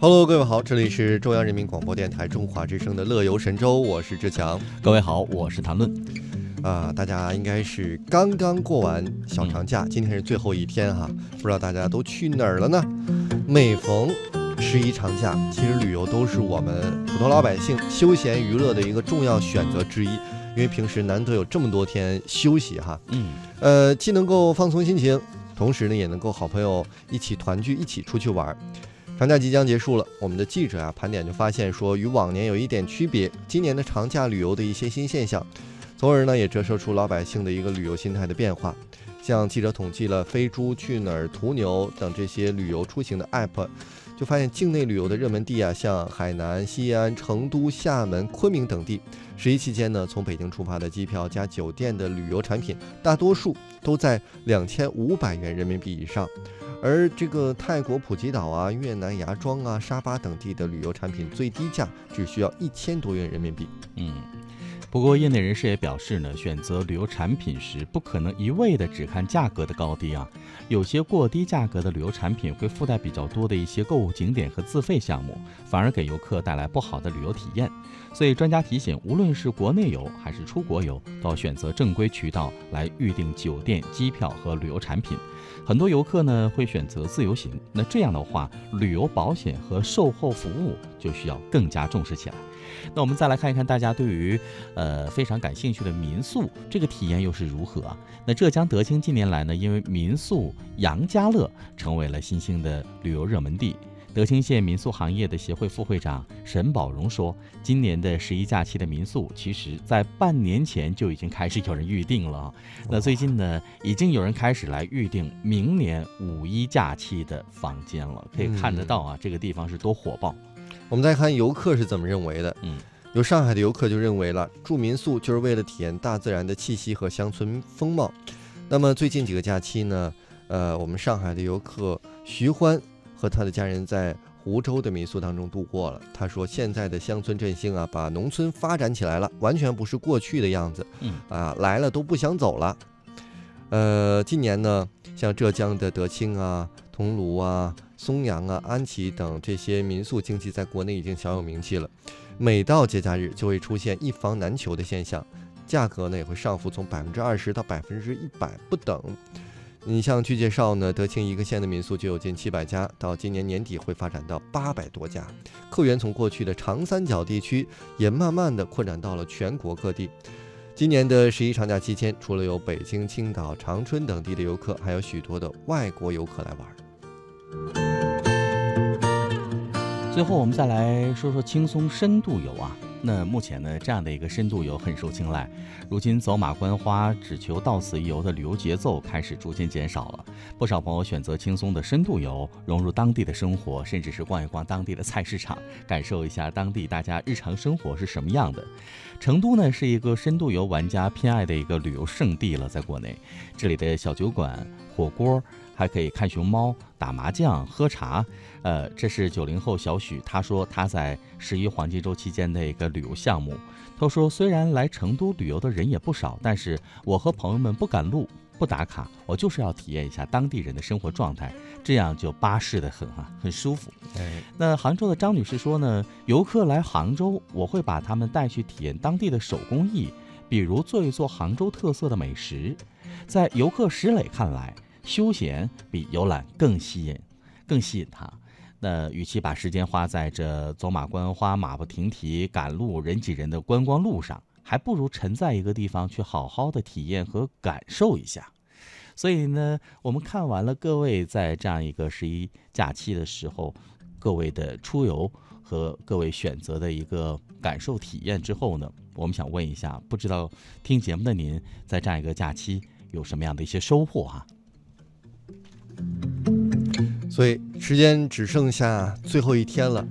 Hello，各位好，这里是中央人民广播电台中华之声的乐游神州，我是志强。各位好，我是谭论。啊，大家应该是刚刚过完小长假，今天是最后一天哈，不知道大家都去哪儿了呢？每逢十一长假，其实旅游都是我们普通老百姓休闲娱乐的一个重要选择之一，因为平时难得有这么多天休息哈。嗯，呃，既能够放松心情，同时呢也能够好朋友一起团聚，一起出去玩。长假即将结束了，我们的记者啊盘点就发现说，与往年有一点区别，今年的长假旅游的一些新现象，从而呢也折射出老百姓的一个旅游心态的变化。像记者统计了飞猪、去哪儿、途牛等这些旅游出行的 app，就发现境内旅游的热门地啊，像海南、西安、成都、厦门、昆明等地，十一期间呢，从北京出发的机票加酒店的旅游产品，大多数都在两千五百元人民币以上。而这个泰国普吉岛啊、越南芽庄啊、沙巴等地的旅游产品最低价只需要一千多元人民币。嗯，不过业内人士也表示呢，选择旅游产品时不可能一味的只看价格的高低啊，有些过低价格的旅游产品会附带比较多的一些购物景点和自费项目，反而给游客带来不好的旅游体验。所以专家提醒，无论是国内游还是出国游，都要选择正规渠道来预订酒店、机票和旅游产品。很多游客呢会选择自由行，那这样的话，旅游保险和售后服务就需要更加重视起来。那我们再来看一看大家对于呃非常感兴趣的民宿这个体验又是如何啊？那浙江德清近年来呢，因为民宿杨家乐成为了新兴的旅游热门地。德清县民宿行业的协会副会长沈宝荣说：“今年的十一假期的民宿，其实在半年前就已经开始有人预定了。那最近呢，已经有人开始来预定明年五一假期的房间了。可以看得到啊，这个地方是多火爆。我们再看游客是怎么认为的。嗯，有上海的游客就认为了，住民宿就是为了体验大自然的气息和乡村风貌。那么最近几个假期呢，呃，我们上海的游客徐欢。”和他的家人在湖州的民宿当中度过了。他说：“现在的乡村振兴啊，把农村发展起来了，完全不是过去的样子。嗯啊，来了都不想走了。呃，今年呢，像浙江的德清啊、桐庐啊、松阳啊、安琪等这些民宿经济在国内已经小有名气了。每到节假日，就会出现一房难求的现象，价格呢也会上浮从百分之二十到百分之一百不等。”你像据介绍呢，德清一个县的民宿就有近七百家，到今年年底会发展到八百多家。客源从过去的长三角地区，也慢慢的扩展到了全国各地。今年的十一长假期间，除了有北京、青岛、长春等地的游客，还有许多的外国游客来玩。最后，我们再来说说轻松深度游啊。那目前呢，这样的一个深度游很受青睐。如今走马观花，只求到此一游的旅游节奏开始逐渐减少了。不少朋友选择轻松的深度游，融入当地的生活，甚至是逛一逛当地的菜市场，感受一下当地大家日常生活是什么样的。成都呢，是一个深度游玩家偏爱的一个旅游胜地了。在国内，这里的小酒馆、火锅。还可以看熊猫、打麻将、喝茶，呃，这是九零后小许，他说他在十一黄金周期间的一个旅游项目。他说，虽然来成都旅游的人也不少，但是我和朋友们不赶路、不打卡，我就是要体验一下当地人的生活状态，这样就巴适的很哈，很舒服。哎，那杭州的张女士说呢，游客来杭州，我会把他们带去体验当地的手工艺，比如做一做杭州特色的美食。在游客石磊看来。休闲比游览更吸引，更吸引他。那与其把时间花在这走马观花、马不停蹄、赶路、人挤人的观光路上，还不如沉在一个地方去好好的体验和感受一下。所以呢，我们看完了各位在这样一个十一假期的时候，各位的出游和各位选择的一个感受体验之后呢，我们想问一下，不知道听节目的您在这样一个假期有什么样的一些收获哈？所以时间只剩下最后一天了，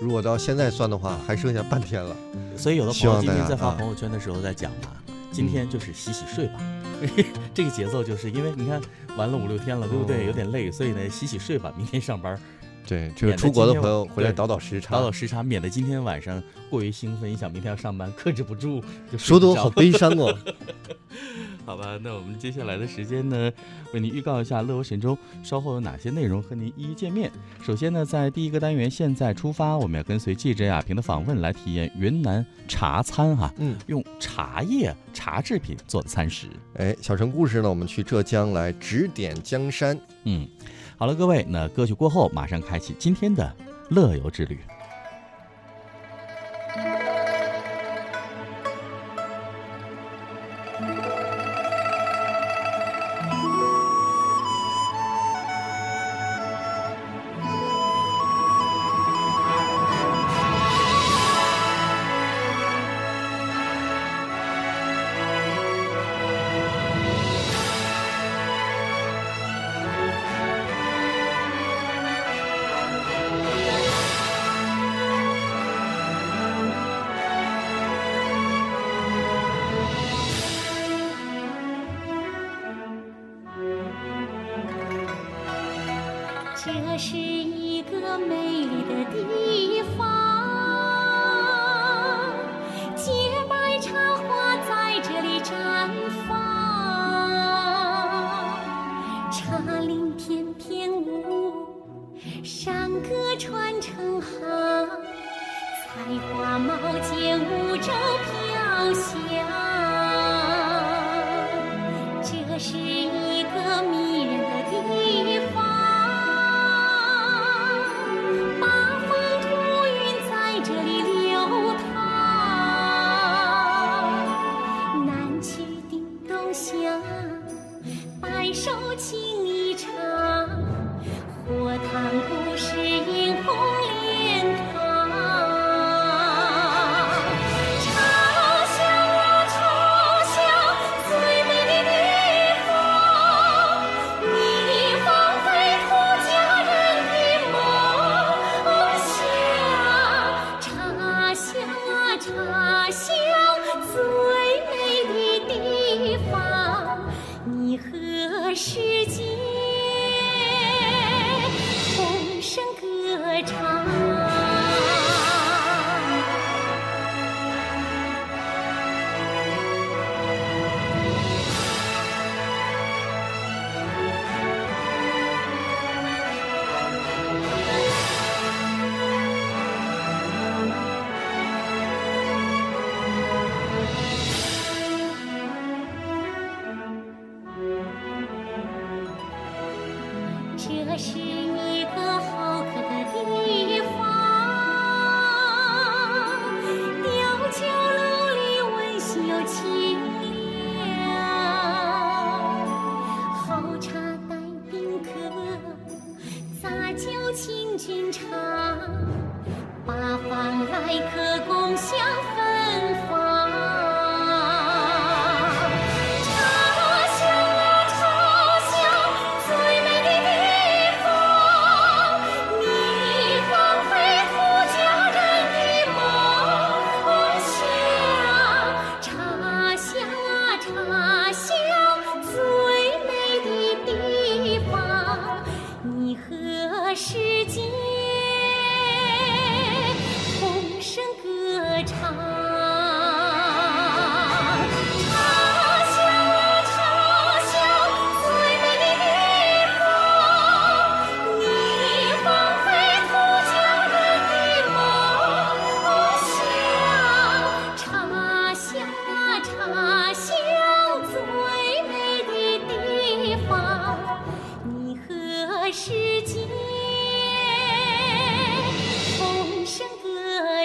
如果到现在算的话，还剩下半天了。所以有的朋友今天在发朋友圈的时候在讲嘛，今天就是洗洗睡吧，这个节奏就是因为你看玩了五六天了，对不对？有点累，所以呢洗洗睡吧，明天上班。对，这个出国的朋友回来倒倒时差，倒倒时差，免得今天晚上过于兴奋，一想明天要上班，克制不住就说的我好悲伤哦。好吧，那我们接下来的时间呢，为您预告一下乐游神州稍后有哪些内容和您一一见面。首先呢，在第一个单元，现在出发，我们要跟随记者雅萍的访问来体验云南茶餐哈。嗯，用茶叶茶制品做的餐食。哎，小城故事呢，我们去浙江来指点江山。嗯。好了，各位，那歌曲过后，马上开启今天的乐游之旅。这是一个美丽的地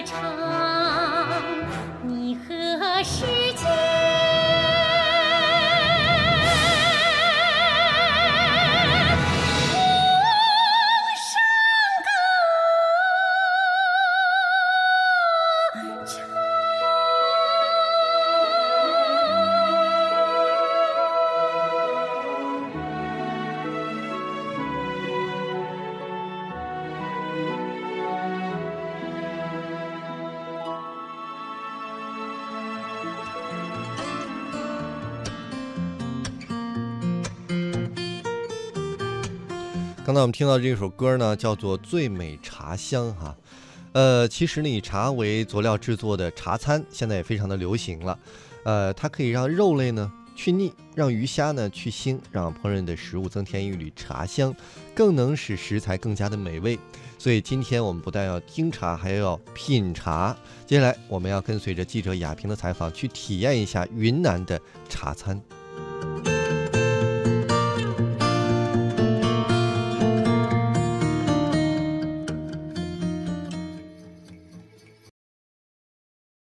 唱你何时刚才我们听到这首歌呢，叫做最美茶香哈。呃，其实呢，以茶为佐料制作的茶餐现在也非常的流行了。呃，它可以让肉类呢去腻，让鱼虾呢去腥，让烹饪的食物增添一缕茶香，更能使食材更加的美味。所以今天我们不但要听茶，还要品茶。接下来我们要跟随着记者雅萍的采访，去体验一下云南的茶餐。